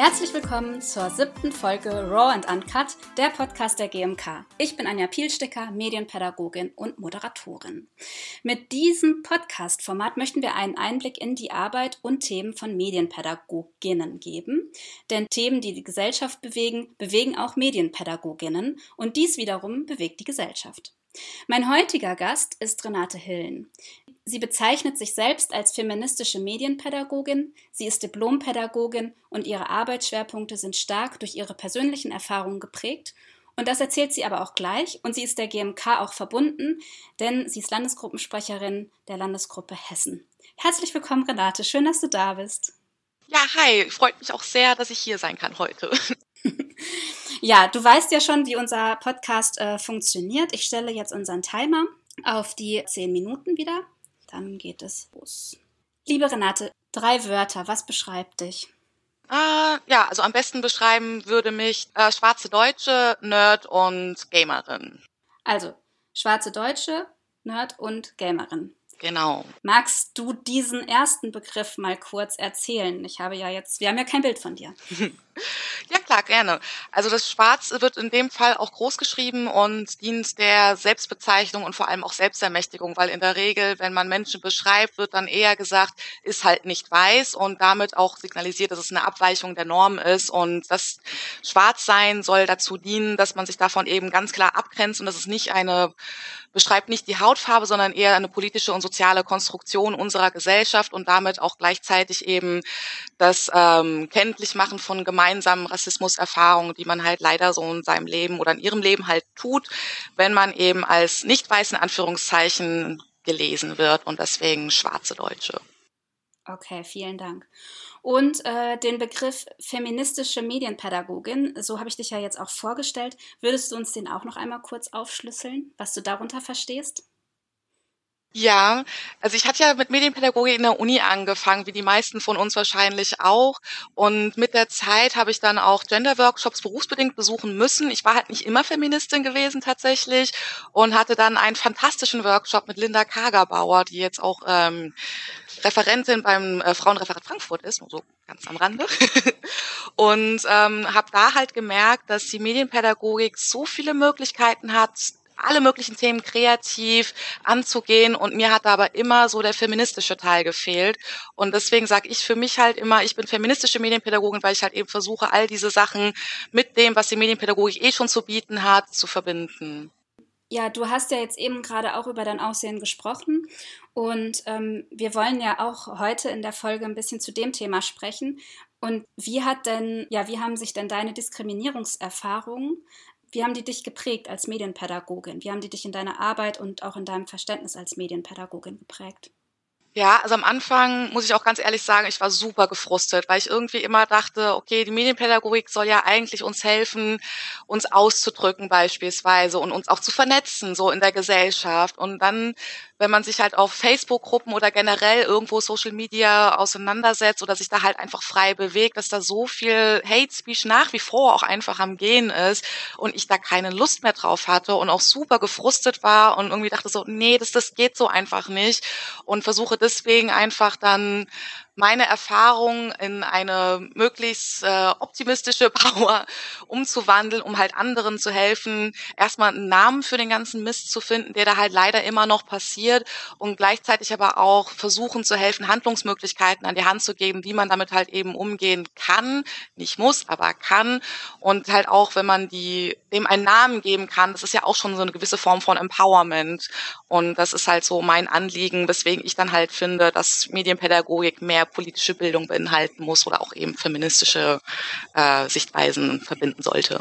Herzlich willkommen zur siebten Folge Raw and Uncut, der Podcast der GMK. Ich bin Anja Pielstecker, Medienpädagogin und Moderatorin. Mit diesem Podcast-Format möchten wir einen Einblick in die Arbeit und Themen von Medienpädagoginnen geben. Denn Themen, die die Gesellschaft bewegen, bewegen auch Medienpädagoginnen und dies wiederum bewegt die Gesellschaft. Mein heutiger Gast ist Renate Hillen. Sie bezeichnet sich selbst als feministische Medienpädagogin, sie ist Diplompädagogin und ihre Arbeitsschwerpunkte sind stark durch ihre persönlichen Erfahrungen geprägt. Und das erzählt sie aber auch gleich und sie ist der GMK auch verbunden, denn sie ist Landesgruppensprecherin der Landesgruppe Hessen. Herzlich willkommen, Renate. Schön, dass du da bist. Ja, hi. Freut mich auch sehr, dass ich hier sein kann heute. ja, du weißt ja schon, wie unser Podcast äh, funktioniert. Ich stelle jetzt unseren Timer auf die zehn Minuten wieder. Dann geht es los. Liebe Renate, drei Wörter, was beschreibt dich? Äh, ja, also am besten beschreiben würde mich äh, schwarze Deutsche, Nerd und Gamerin. Also, schwarze Deutsche, Nerd und Gamerin. Genau. Magst du diesen ersten Begriff mal kurz erzählen? Ich habe ja jetzt, wir haben ja kein Bild von dir. Ja, klar, gerne. Also das Schwarz wird in dem Fall auch groß geschrieben und dient der Selbstbezeichnung und vor allem auch Selbstermächtigung, weil in der Regel, wenn man Menschen beschreibt, wird dann eher gesagt, ist halt nicht weiß und damit auch signalisiert, dass es eine Abweichung der Norm ist und das Schwarzsein soll dazu dienen, dass man sich davon eben ganz klar abgrenzt und dass es nicht eine beschreibt nicht die Hautfarbe, sondern eher eine politische und soziale Konstruktion unserer Gesellschaft und damit auch gleichzeitig eben das ähm, Kenntlichmachen von gemeinsamen Rassismuserfahrungen, die man halt leider so in seinem Leben oder in ihrem Leben halt tut, wenn man eben als nicht weiß in Anführungszeichen gelesen wird und deswegen schwarze Deutsche. Okay, vielen Dank. Und äh, den Begriff feministische Medienpädagogin, so habe ich dich ja jetzt auch vorgestellt. Würdest du uns den auch noch einmal kurz aufschlüsseln, was du darunter verstehst? Ja, also ich hatte ja mit Medienpädagogik in der Uni angefangen, wie die meisten von uns wahrscheinlich auch. Und mit der Zeit habe ich dann auch Gender-Workshops berufsbedingt besuchen müssen. Ich war halt nicht immer Feministin gewesen tatsächlich und hatte dann einen fantastischen Workshop mit Linda Kagerbauer, die jetzt auch ähm, Referentin beim äh, Frauenreferat Frankfurt ist, nur so ganz am Rande. und ähm, habe da halt gemerkt, dass die Medienpädagogik so viele Möglichkeiten hat, alle möglichen Themen kreativ anzugehen und mir hat da aber immer so der feministische Teil gefehlt und deswegen sage ich für mich halt immer, ich bin feministische Medienpädagogin, weil ich halt eben versuche, all diese Sachen mit dem, was die Medienpädagogik eh schon zu bieten hat, zu verbinden. Ja, du hast ja jetzt eben gerade auch über dein Aussehen gesprochen und ähm, wir wollen ja auch heute in der Folge ein bisschen zu dem Thema sprechen. Und wie hat denn, ja, wie haben sich denn deine Diskriminierungserfahrungen wie haben die dich geprägt als Medienpädagogin? Wie haben die dich in deiner Arbeit und auch in deinem Verständnis als Medienpädagogin geprägt? Ja, also am Anfang muss ich auch ganz ehrlich sagen, ich war super gefrustet, weil ich irgendwie immer dachte, okay, die Medienpädagogik soll ja eigentlich uns helfen, uns auszudrücken beispielsweise und uns auch zu vernetzen, so in der Gesellschaft. Und dann wenn man sich halt auf Facebook-Gruppen oder generell irgendwo Social Media auseinandersetzt oder sich da halt einfach frei bewegt, dass da so viel Hate Speech nach wie vor auch einfach am Gehen ist und ich da keine Lust mehr drauf hatte und auch super gefrustet war und irgendwie dachte so, nee, das, das geht so einfach nicht und versuche deswegen einfach dann meine Erfahrung in eine möglichst äh, optimistische Power umzuwandeln, um halt anderen zu helfen, erstmal einen Namen für den ganzen Mist zu finden, der da halt leider immer noch passiert und gleichzeitig aber auch versuchen zu helfen, Handlungsmöglichkeiten an die Hand zu geben, wie man damit halt eben umgehen kann, nicht muss, aber kann. Und halt auch, wenn man die dem einen Namen geben kann, das ist ja auch schon so eine gewisse Form von Empowerment. Und das ist halt so mein Anliegen, weswegen ich dann halt finde, dass Medienpädagogik mehr politische Bildung beinhalten muss oder auch eben feministische äh, Sichtweisen verbinden sollte.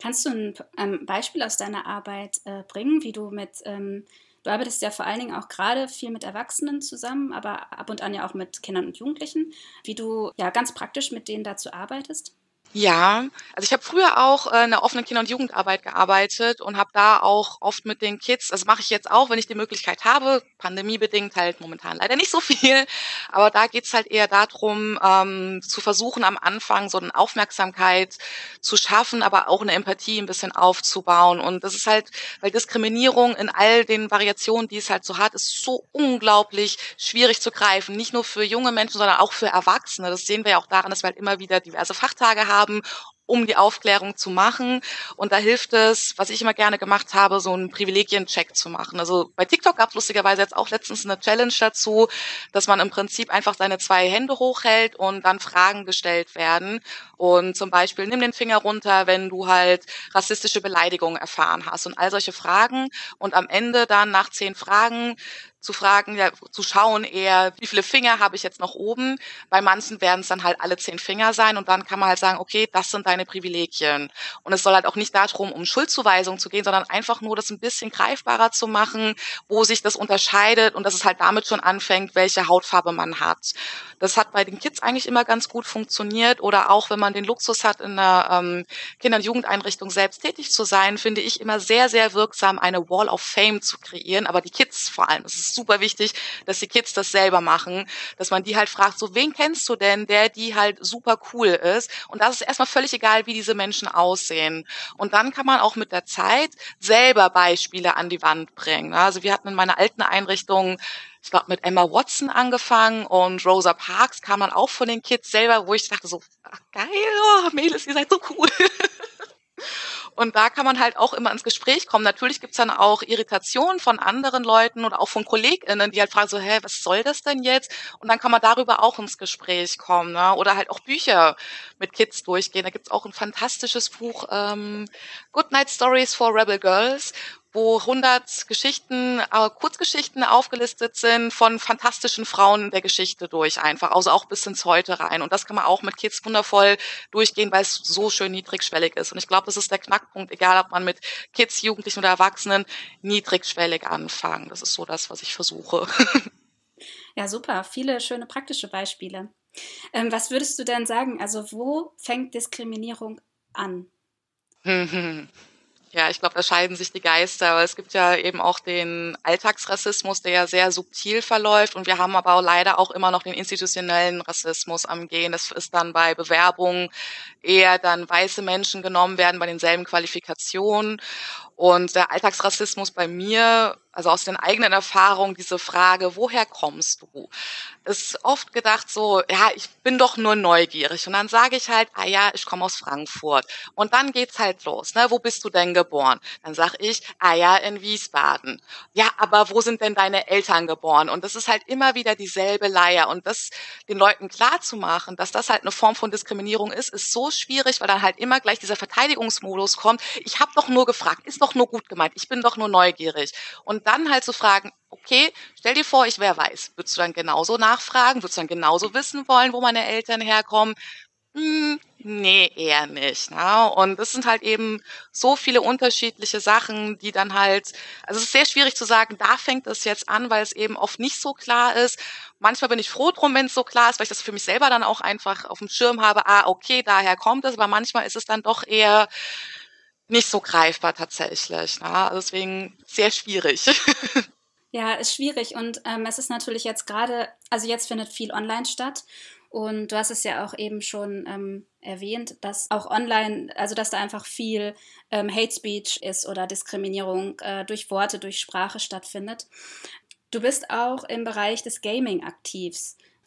Kannst du ein ähm, Beispiel aus deiner Arbeit äh, bringen, wie du mit, ähm, du arbeitest ja vor allen Dingen auch gerade viel mit Erwachsenen zusammen, aber ab und an ja auch mit Kindern und Jugendlichen, wie du ja ganz praktisch mit denen dazu arbeitest? Ja, also ich habe früher auch äh, in der offenen Kinder- und Jugendarbeit gearbeitet und habe da auch oft mit den Kids, also mache ich jetzt auch, wenn ich die Möglichkeit habe, pandemiebedingt halt momentan leider nicht so viel, aber da geht's halt eher darum, ähm, zu versuchen am Anfang so eine Aufmerksamkeit zu schaffen, aber auch eine Empathie ein bisschen aufzubauen. Und das ist halt, weil Diskriminierung in all den Variationen, die es halt so hat, ist so unglaublich schwierig zu greifen. Nicht nur für junge Menschen, sondern auch für Erwachsene. Das sehen wir ja auch daran, dass wir halt immer wieder diverse Fachtage haben haben, um die Aufklärung zu machen. Und da hilft es, was ich immer gerne gemacht habe, so einen Privilegiencheck zu machen. Also bei TikTok gab es lustigerweise jetzt auch letztens eine Challenge dazu, dass man im Prinzip einfach seine zwei Hände hochhält und dann Fragen gestellt werden. Und zum Beispiel, nimm den Finger runter, wenn du halt rassistische Beleidigungen erfahren hast und all solche Fragen. Und am Ende dann nach zehn Fragen zu fragen, ja, zu schauen eher, wie viele Finger habe ich jetzt noch oben. Bei manchen werden es dann halt alle zehn Finger sein und dann kann man halt sagen, okay, das sind deine Privilegien. Und es soll halt auch nicht darum, um Schuldzuweisung zu gehen, sondern einfach nur das ein bisschen greifbarer zu machen, wo sich das unterscheidet und dass es halt damit schon anfängt, welche Hautfarbe man hat. Das hat bei den Kids eigentlich immer ganz gut funktioniert oder auch wenn man den Luxus hat, in einer ähm, Kinder- und Jugendeinrichtung selbst tätig zu sein, finde ich immer sehr, sehr wirksam, eine Wall of Fame zu kreieren, aber die Kids vor allem. Das ist super wichtig, dass die Kids das selber machen, dass man die halt fragt, so wen kennst du denn, der die halt super cool ist? Und das ist erstmal völlig egal, wie diese Menschen aussehen. Und dann kann man auch mit der Zeit selber Beispiele an die Wand bringen. Also wir hatten in meiner alten Einrichtung ich glaube, mit Emma Watson angefangen und Rosa Parks kam dann auch von den Kids selber, wo ich dachte so, ach geil, oh, Mädels, ihr seid so cool. Und da kann man halt auch immer ins Gespräch kommen. Natürlich gibt's dann auch Irritationen von anderen Leuten oder auch von KollegInnen, die halt fragen so, hä, was soll das denn jetzt? Und dann kann man darüber auch ins Gespräch kommen. Ne? Oder halt auch Bücher mit Kids durchgehen. Da gibt's auch ein fantastisches Buch, ähm, Good Night Stories for Rebel Girls, wo 100 Geschichten, äh, Kurzgeschichten aufgelistet sind von fantastischen Frauen der Geschichte durch einfach, also auch bis ins Heute rein. Und das kann man auch mit Kids wundervoll durchgehen, weil es so schön niedrigschwellig ist. Und ich glaube, das ist der Knackpunkt, egal ob man mit Kids, Jugendlichen oder Erwachsenen, niedrigschwellig anfangen. Das ist so das, was ich versuche. Ja, super. Viele schöne praktische Beispiele. Ähm, was würdest du denn sagen? Also, wo fängt Diskriminierung an? Ja, ich glaube, da scheiden sich die Geister. Aber es gibt ja eben auch den Alltagsrassismus, der ja sehr subtil verläuft. Und wir haben aber auch leider auch immer noch den institutionellen Rassismus am Gehen. Das ist dann bei Bewerbungen eher dann weiße Menschen genommen werden bei denselben Qualifikationen. Und der Alltagsrassismus bei mir, also aus den eigenen Erfahrungen, diese Frage, woher kommst du? Ist oft gedacht so, ja, ich bin doch nur neugierig. Und dann sage ich halt, ah ja, ich komme aus Frankfurt. Und dann geht's halt los, ne? Wo bist du denn geboren? Dann sage ich, ah ja, in Wiesbaden. Ja, aber wo sind denn deine Eltern geboren? Und das ist halt immer wieder dieselbe Leier. Und das den Leuten klar zu machen, dass das halt eine Form von Diskriminierung ist, ist so schwierig, weil dann halt immer gleich dieser Verteidigungsmodus kommt. Ich habe doch nur gefragt, ist doch nur gut gemeint, ich bin doch nur neugierig. Und dann halt zu fragen, okay, stell dir vor, ich wäre weiß. Würdest du dann genauso nachfragen? Würdest du dann genauso wissen wollen, wo meine Eltern herkommen? Hm, nee, eher nicht. Ne? Und es sind halt eben so viele unterschiedliche Sachen, die dann halt, also es ist sehr schwierig zu sagen, da fängt es jetzt an, weil es eben oft nicht so klar ist. Manchmal bin ich froh drum, wenn es so klar ist, weil ich das für mich selber dann auch einfach auf dem Schirm habe, ah, okay, daher kommt es, aber manchmal ist es dann doch eher, nicht so greifbar tatsächlich. Ne? Also deswegen sehr schwierig. Ja, ist schwierig und ähm, es ist natürlich jetzt gerade, also jetzt findet viel online statt und du hast es ja auch eben schon ähm, erwähnt, dass auch online, also dass da einfach viel ähm, Hate Speech ist oder Diskriminierung äh, durch Worte, durch Sprache stattfindet. Du bist auch im Bereich des Gaming aktiv.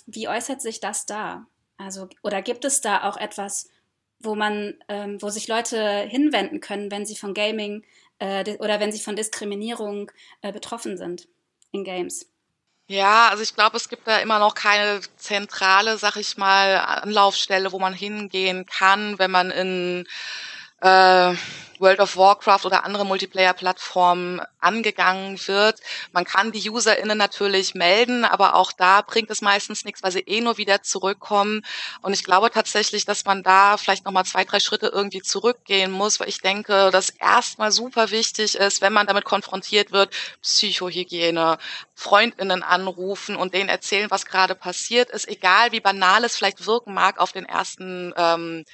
Wie äußert sich das da? Also, oder gibt es da auch etwas, wo man, ähm, wo sich Leute hinwenden können, wenn sie von Gaming äh, oder wenn sie von Diskriminierung äh, betroffen sind in Games. Ja, also ich glaube, es gibt da immer noch keine zentrale, sag ich mal, Anlaufstelle, wo man hingehen kann, wenn man in äh, World of Warcraft oder andere Multiplayer-Plattformen angegangen wird. Man kann die UserInnen natürlich melden, aber auch da bringt es meistens nichts, weil sie eh nur wieder zurückkommen. Und ich glaube tatsächlich, dass man da vielleicht nochmal zwei, drei Schritte irgendwie zurückgehen muss, weil ich denke, dass erstmal super wichtig ist, wenn man damit konfrontiert wird, Psychohygiene, FreundInnen anrufen und denen erzählen, was gerade passiert ist, egal wie banal es vielleicht wirken mag auf den ersten ähm,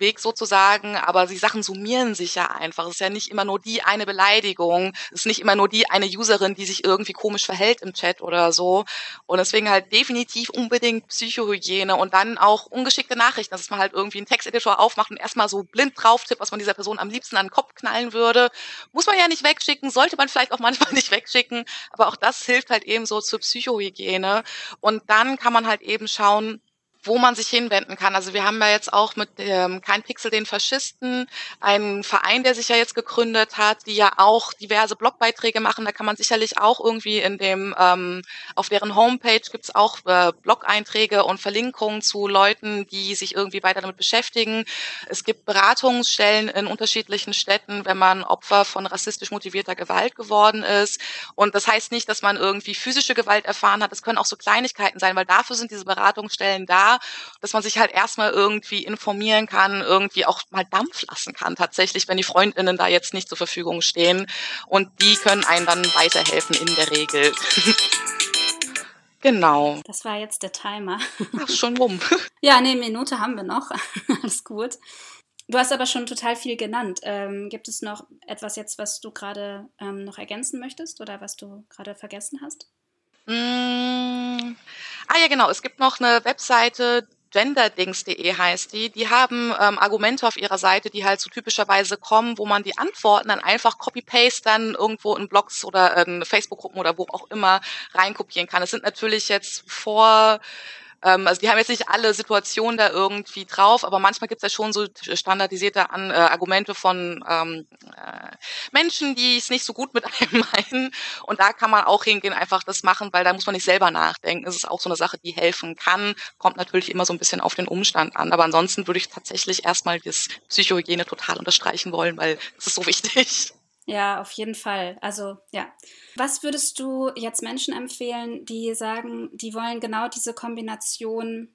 Weg sozusagen, aber die Sachen summieren sich ja einfach. Es ist ja nicht immer nur die eine Beleidigung, es ist nicht immer nur die eine Userin, die sich irgendwie komisch verhält im Chat oder so. Und deswegen halt definitiv unbedingt Psychohygiene und dann auch ungeschickte Nachrichten, dass man halt irgendwie einen Texteditor aufmacht und erstmal so blind drauf tippt, was man dieser Person am liebsten an den Kopf knallen würde. Muss man ja nicht wegschicken, sollte man vielleicht auch manchmal nicht wegschicken, aber auch das hilft halt eben so zur Psychohygiene. Und dann kann man halt eben schauen, wo man sich hinwenden kann. Also wir haben ja jetzt auch mit ähm, Kein Pixel den Faschisten einen Verein, der sich ja jetzt gegründet hat, die ja auch diverse Blogbeiträge machen. Da kann man sicherlich auch irgendwie in dem, ähm, auf deren Homepage gibt's auch äh, Blog-Einträge und Verlinkungen zu Leuten, die sich irgendwie weiter damit beschäftigen. Es gibt Beratungsstellen in unterschiedlichen Städten, wenn man Opfer von rassistisch motivierter Gewalt geworden ist. Und das heißt nicht, dass man irgendwie physische Gewalt erfahren hat. Es können auch so Kleinigkeiten sein, weil dafür sind diese Beratungsstellen da dass man sich halt erstmal irgendwie informieren kann, irgendwie auch mal Dampf lassen kann, tatsächlich, wenn die Freundinnen da jetzt nicht zur Verfügung stehen. Und die können einen dann weiterhelfen in der Regel. Genau. Das war jetzt der Timer. Ach, schon rum. Ja, eine Minute haben wir noch. Alles gut. Du hast aber schon total viel genannt. Ähm, gibt es noch etwas jetzt, was du gerade ähm, noch ergänzen möchtest oder was du gerade vergessen hast? Ah ja, genau. Es gibt noch eine Webseite, genderdings.de heißt die. Die haben ähm, Argumente auf ihrer Seite, die halt so typischerweise kommen, wo man die Antworten dann einfach copy-paste dann irgendwo in Blogs oder in Facebook-Gruppen oder wo auch immer reinkopieren kann. Es sind natürlich jetzt vor ähm, also die haben jetzt nicht alle Situationen da irgendwie drauf, aber manchmal gibt es ja schon so standardisierte An äh, Argumente von ähm, äh, Menschen, die es nicht so gut mit einem meinen. Und da kann man auch hingehen, einfach das machen, weil da muss man nicht selber nachdenken. Es ist auch so eine Sache, die helfen kann. Kommt natürlich immer so ein bisschen auf den Umstand an. Aber ansonsten würde ich tatsächlich erstmal das Psychohygiene total unterstreichen wollen, weil es ist so wichtig. Ja, auf jeden Fall. Also ja. Was würdest du jetzt Menschen empfehlen, die sagen, die wollen genau diese Kombination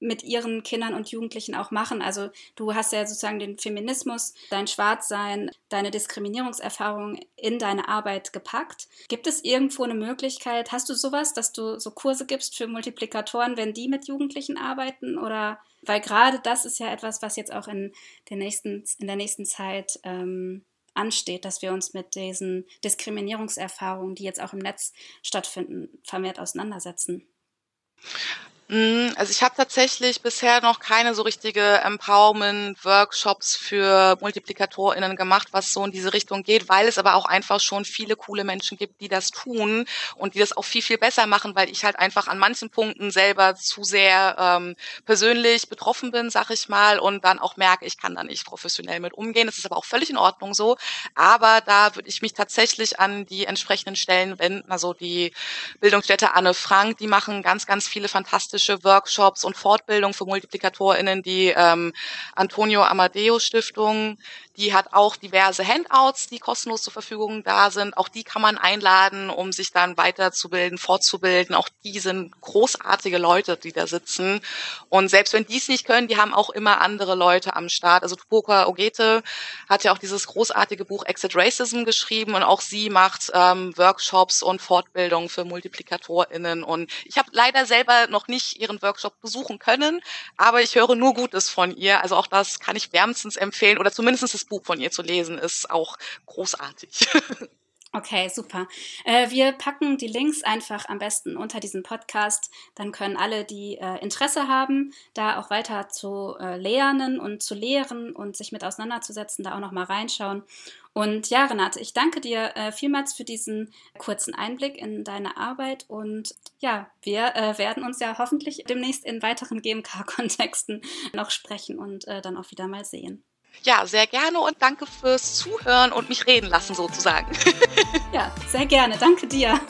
mit ihren Kindern und Jugendlichen auch machen? Also du hast ja sozusagen den Feminismus, dein Schwarzsein, deine Diskriminierungserfahrung in deine Arbeit gepackt. Gibt es irgendwo eine Möglichkeit, hast du sowas, dass du so Kurse gibst für Multiplikatoren, wenn die mit Jugendlichen arbeiten? Oder weil gerade das ist ja etwas, was jetzt auch in der nächsten, in der nächsten Zeit ähm, ansteht, dass wir uns mit diesen Diskriminierungserfahrungen, die jetzt auch im Netz stattfinden, vermehrt auseinandersetzen. Mm, also ich habe tatsächlich bisher noch keine so richtige Empowerment-Workshops für MultiplikatorInnen gemacht, was so in diese Richtung geht, weil es aber auch einfach schon viele coole Menschen gibt, die das tun und die das auch viel, viel besser machen, weil ich halt einfach an manchen Punkten selber zu sehr ähm, persönlich betroffen bin, sag ich mal, und dann auch merke, ich kann da nicht professionell mit umgehen. Das ist aber auch völlig in Ordnung so. Aber da würde ich mich tatsächlich an die entsprechenden Stellen wenden. Also die Bildungsstätte Anne Frank, die machen ganz, ganz viele fantastische fantastische Workshops und Fortbildung für MultiplikatorInnen, die ähm, Antonio Amadeo Stiftung, die hat auch diverse Handouts, die kostenlos zur Verfügung da sind. Auch die kann man einladen, um sich dann weiterzubilden, fortzubilden. Auch die sind großartige Leute, die da sitzen. Und selbst wenn die es nicht können, die haben auch immer andere Leute am Start. Also Tupoka Ogete hat ja auch dieses großartige Buch Exit Racism geschrieben und auch sie macht ähm, Workshops und Fortbildungen für MultiplikatorInnen. Und ich habe leider selber noch nicht ihren Workshop besuchen können, aber ich höre nur Gutes von ihr. Also auch das kann ich wärmstens empfehlen oder zumindest das Buch von ihr zu lesen ist auch großartig. Okay, super. Äh, wir packen die Links einfach am besten unter diesem Podcast. Dann können alle, die äh, Interesse haben, da auch weiter zu äh, lernen und zu lehren und sich mit auseinanderzusetzen, da auch nochmal reinschauen. Und ja, Renate, ich danke dir äh, vielmals für diesen kurzen Einblick in deine Arbeit. Und ja, wir äh, werden uns ja hoffentlich demnächst in weiteren GMK-Kontexten noch sprechen und äh, dann auch wieder mal sehen. Ja, sehr gerne und danke fürs Zuhören und mich reden lassen sozusagen. ja, sehr gerne. Danke dir.